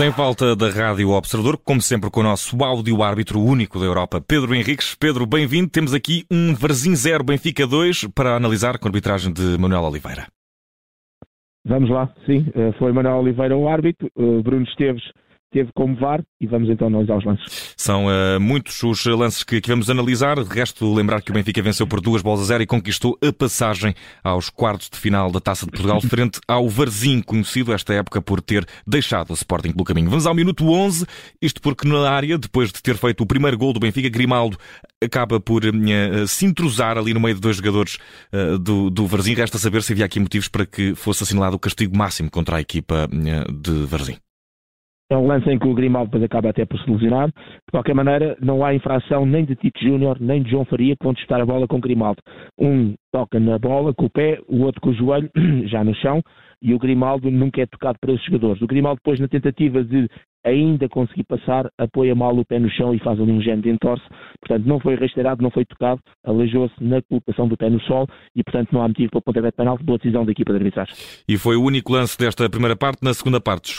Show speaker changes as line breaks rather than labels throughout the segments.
Sem falta da Rádio Observador, como sempre com o nosso áudio árbitro único da Europa, Pedro Henriques. Pedro, bem-vindo. Temos aqui um Varzim 0 Benfica 2 para analisar com a arbitragem de Manuel Oliveira.
Vamos lá, sim. Eh, foi Manuel Oliveira o árbitro, eh, Bruno Esteves teve como VAR e vamos então analisar os lances.
São uh, muitos os lances que, que, vamos analisar. De resto, lembrar que o Benfica venceu por duas bolas a zero e conquistou a passagem aos quartos de final da Taça de Portugal frente ao Varzim, conhecido esta época por ter deixado o Sporting pelo caminho. Vamos ao minuto 11, isto porque na área, depois de ter feito o primeiro gol do Benfica, Grimaldo acaba por uh, se intrusar ali no meio de dois jogadores uh, do, do Varzim. Resta saber se havia aqui motivos para que fosse assinalado o castigo máximo contra a equipa de Varzim.
É um lance em que o Grimaldo depois acaba até por se lesionar. De qualquer maneira, não há infração nem de Tito Júnior, nem de João Faria que vão testar a bola com o Grimaldo. Um toca na bola com o pé, o outro com o joelho, já no chão, e o Grimaldo nunca é tocado esses jogadores. O Grimaldo depois, na tentativa de ainda conseguir passar, apoia mal o pé no chão e faz ali um género de entorce. Portanto, não foi rastreado, não foi tocado, aleijou-se na colocação do pé no sol e, portanto, não há motivo para pontapé de penalti. Boa decisão da equipa de arbitragem.
E foi o único lance desta primeira parte. Na segunda parte,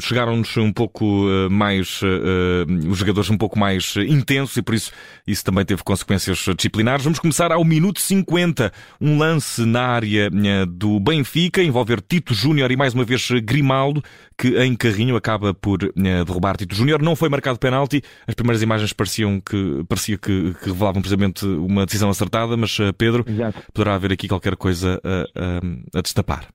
chegaram-nos um pouco uh, mais, uh, os jogadores um pouco mais intensos e, por isso, isso também teve consequências disciplinares. Vamos começar ao minuto 50. Um lance na área do Benfica, envolver Tito Júnior e, mais uma vez, Grimaldo, que em carrinho acaba por derrubar Tito Júnior. Não foi marcado penalti. As primeiras imagens pareciam que, parecia que, que revelavam precisamente uma decisão acertada, mas eh, Pedro, Exato. poderá haver aqui qualquer coisa a, a, a destapar.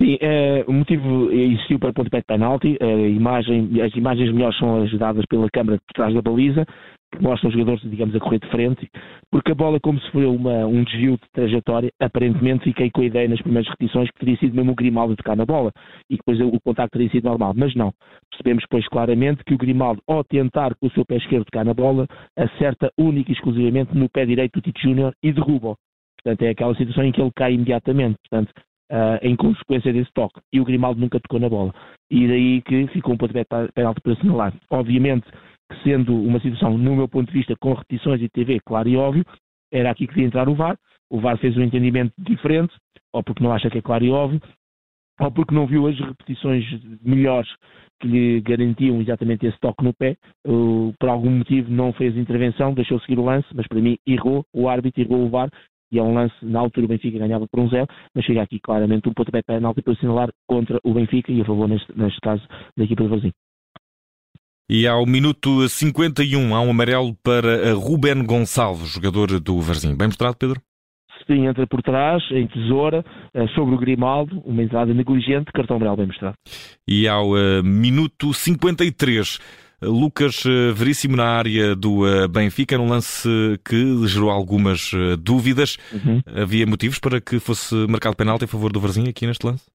Sim, é, o motivo existiu para o pontapé de penalti. imagem, as imagens melhores são as dadas pela câmara por trás da baliza que mostra os jogadores, digamos, a correr de frente, porque a bola, como se foi uma, um desvio de trajetória, aparentemente fiquei com a ideia nas primeiras repetições que teria sido mesmo o Grimaldo tocar na bola e depois o contacto teria sido normal, mas não. Percebemos depois claramente que o Grimaldo, ao tentar com o seu pé esquerdo tocar na bola, acerta única e exclusivamente no pé direito do Tito Júnior e derruba-o. Portanto, é aquela situação em que ele cai imediatamente. Portanto, Uh, em consequência desse toque. E o Grimaldo nunca tocou na bola. E daí que ficou um ponto de penalti para assinalar. Obviamente, sendo uma situação, no meu ponto de vista, com repetições e TV, claro e óbvio, era aqui que devia entrar o VAR. O VAR fez um entendimento diferente, ou porque não acha que é claro e óbvio, ou porque não viu as repetições melhores que lhe garantiam exatamente esse toque no pé, por algum motivo não fez intervenção, deixou seguir o lance, mas para mim errou, o árbitro errou o VAR, e é um lance, na altura o Benfica ganhava por um zero, mas chega aqui claramente um pontapé penalti para assinalar contra o Benfica e a favor, neste, neste caso, da equipa do Varzim.
E ao minuto 51 há um amarelo para Ruben Gonçalves, jogador do Varzim. Bem mostrado, Pedro?
Sim, entra por trás, em tesoura, eh, sobre o Grimaldo, uma entrada negligente, cartão amarelo bem mostrado.
E ao uh, minuto 53, Lucas uh, Veríssimo na área do Benfica, num lance que gerou algumas dúvidas. Uhum. Havia motivos para que fosse marcado penalti a favor do Varzim aqui neste lance?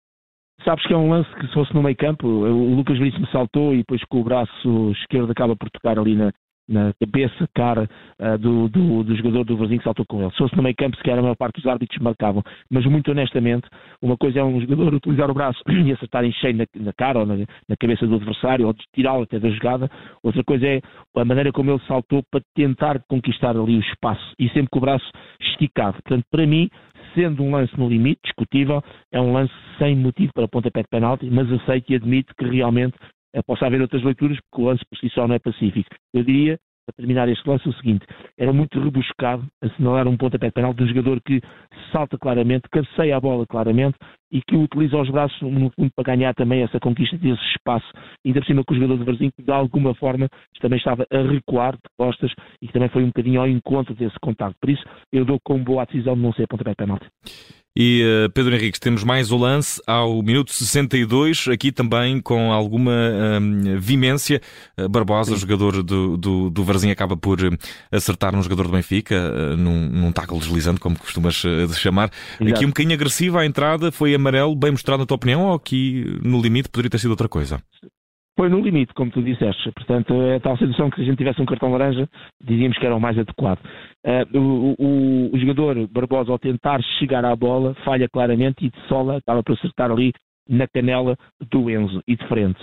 Sabes que é um lance que se fosse no meio campo, o Lucas Veríssimo saltou e depois com o braço esquerdo acaba por tocar ali na, na cabeça, cara uh, do, do, do, jogador do Brasil que saltou com ele. Se fosse no meio campo, sequer a maior parte dos árbitros marcavam. Mas muito honestamente, uma coisa é um jogador utilizar o braço e acertar em cheio na, na cara ou na, na, cabeça do adversário ou tirá-lo até da jogada. Outra coisa é a maneira como ele saltou para tentar conquistar ali o espaço e sempre com o braço esticado. Portanto, para mim, sendo um lance no limite, discutível, é um lance sem motivo para pontapé de penalti, mas aceito e admito que realmente possa haver outras leituras, porque o lance por si só não é pacífico. Eu diria, para terminar este lance, o seguinte: era muito rebuscado assinalar um pontapé de penal de um jogador que salta claramente, cabeceia a bola claramente e que utiliza os braços, no fundo, para ganhar também essa conquista desse espaço, ainda por cima com o jogador de Varzinho, que de alguma forma também estava a recuar de costas e que também foi um bocadinho ao encontro desse contato. Por isso, eu dou como boa a decisão de não ser pontapé de penalti.
E uh, Pedro Henriques, temos mais o lance ao minuto 62, aqui também com alguma um, vimência. Uh, Barbosa, Sim. jogador do, do, do Varzim, acaba por uh, acertar um jogador do Benfica, uh, num, num tackle deslizante, como costumas chamar. Exato. Aqui um bocadinho agressiva a entrada, foi amarelo, bem mostrado na tua opinião, ou aqui no limite poderia ter sido outra coisa?
Foi no limite, como tu disseste. Portanto, é a tal situação que se a gente tivesse um cartão laranja, dizíamos que era o mais adequado. Uh, o, o, o, jogador Barbosa, ao tentar chegar à bola, falha claramente e de sola, estava para acertar ali na canela do Enzo e de frente.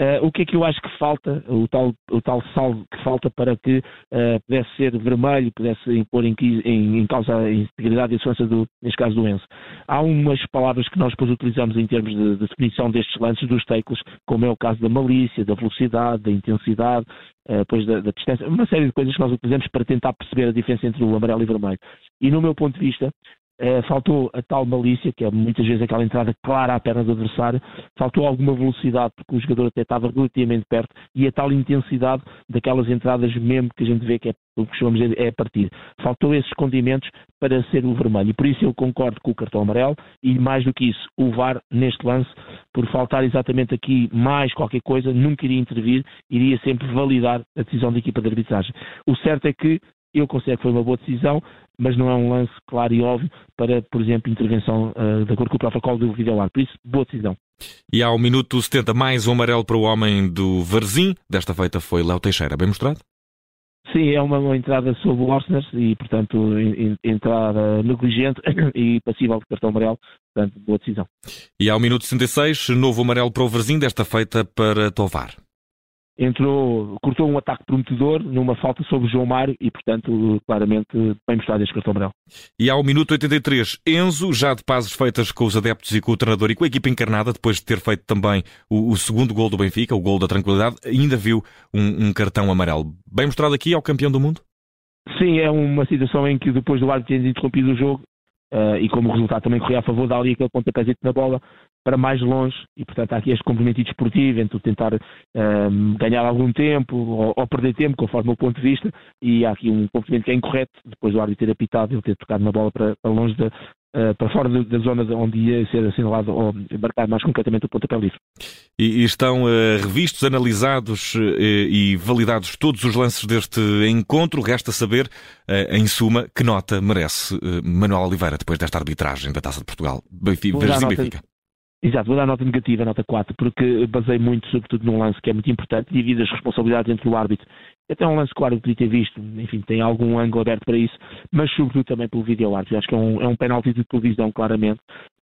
Uh, o que é que eu acho que falta, o tal, o tal salvo que falta para que uh, pudesse ser vermelho, pudesse pôr em, em, em, causa a integridade e a segurança, do, neste caso, do Enzo. Há umas palavras que nós depois utilizamos em termos de, de, definição destes lances dos tackles, como é o caso da malícia, da velocidade, da intensidade, uh, depois da, da, distância, uma série de coisas que nós utilizamos para tentar perceber a diferença entre o amarelo e o vermelho. E no meu ponto de vista, Uh, faltou a tal malícia, que é muitas vezes aquela entrada clara à perna do adversário, faltou alguma velocidade, porque o jogador até estava relativamente perto, e a tal intensidade daquelas entradas mesmo que a gente vê que é o que chamamos é partir. Faltou esses condimentos para ser o vermelho. E por isso eu concordo com o cartão amarelo e mais do que isso, o VAR neste lance, por faltar exatamente aqui mais qualquer coisa, nunca iria intervir, iria sempre validar a decisão da equipa de arbitragem. O certo é que eu considero que foi uma boa decisão, mas não é um lance claro e óbvio para, por exemplo, intervenção uh, de acordo com o protocolo do vídeo Por isso, boa decisão.
E ao minuto 70, mais um amarelo para o homem do Varzim. Desta feita foi Léo Teixeira. Bem mostrado?
Sim, é uma, uma entrada sob o Orsner e, portanto, in, entrada negligente e passível de cartão amarelo. Portanto, boa decisão.
E ao minuto 66, novo amarelo para o Varzim, desta feita para Tovar
entrou, cortou um ataque prometedor numa falta sobre o João Mário e, portanto, claramente bem mostrado este cartão amarelo.
E ao minuto 83, Enzo, já de pazes feitas com os adeptos e com o treinador e com a equipa encarnada, depois de ter feito também o, o segundo gol do Benfica, o gol da tranquilidade, ainda viu um, um, cartão amarelo. Bem mostrado aqui ao campeão do mundo?
Sim, é uma situação em que depois do árbitro ter interrompido o jogo, Uh, e como resultado também corria a favor, dá ali aquele pontapézito na bola, para mais longe. E, portanto, há aqui este complemento desportivo entre tentar um, ganhar algum tempo ou, ou, perder tempo, conforme o ponto de vista, e há aqui um complemento que é incorreto, depois do árbitro ter apitado, ele ter tocado na bola para, para longe da, uh, para fora da, zona onde ia ser assinalado ou marcar mais concretamente o pontapé livre.
E, e estão uh, revistos, analisados uh, e validados todos os lances deste encontro. Resta saber, em suma, que nota merece Manuel Oliveira depois desta arbitragem da Taça de Portugal. Benfica, Benfica.
Exato, vou dar nota negativa, nota 4, porque basei muito, sobretudo, num lance que é muito importante, divide as responsabilidades entre o árbitro. Até um lance que o árbitro podia ter visto, enfim, tem algum ângulo aberto para isso, mas sobretudo também pelo vídeo árbitro. Acho que é um, é um penalti de televisão, claramente,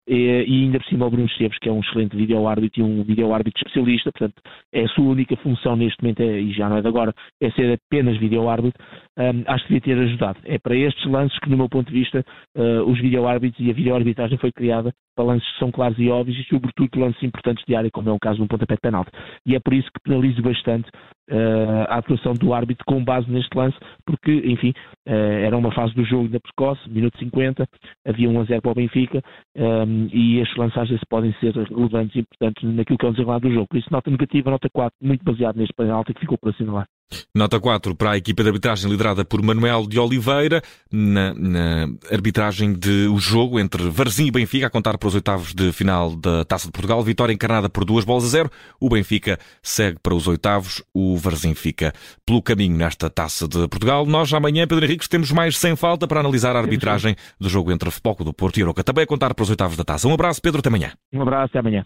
e, e ainda por cima o Bruno Esteves, que é um excelente vídeo-árbitro e um vídeo-árbitro especialista, portanto, é a sua única função neste momento, é, e já não é de agora, é ser apenas vídeo-árbitro, um, acho que devia ter ajudado. É para estes lances que, no meu ponto de vista, uh, os vídeo-árbitros e a vídeo-arbitragem foi criada para lances que são claros e óbvios e, sobretudo, lances importantes de área, como é o caso de um pontapé de penalti. E é por isso que penalizo bastante uh, a atuação do árbitro com base neste lance, porque, enfim, uh, era uma fase do jogo ainda precoce, minuto 50, havia 1 a 0 para o Benfica, um, e estes lançagens podem ser relevantes e importantes naquilo que é o desenrolar do jogo. Por isso, nota negativa, nota 4, muito baseado neste penalti que ficou por assinalar.
Nota 4 para a equipa de arbitragem liderada por Manuel de Oliveira, na, na, arbitragem de o jogo entre Varzim e Benfica, a contar para os oitavos de final da Taça de Portugal. Vitória encarnada por duas bolas a zero. O Benfica segue para os oitavos, o Varzim fica pelo caminho nesta Taça de Portugal. Nós amanhã, Pedro Henriques, temos mais sem falta para analisar a arbitragem do jogo entre Futebol do Porto e Aroca. Também a contar para os oitavos da Taça. Um abraço, Pedro, até amanhã.
Um abraço, até amanhã.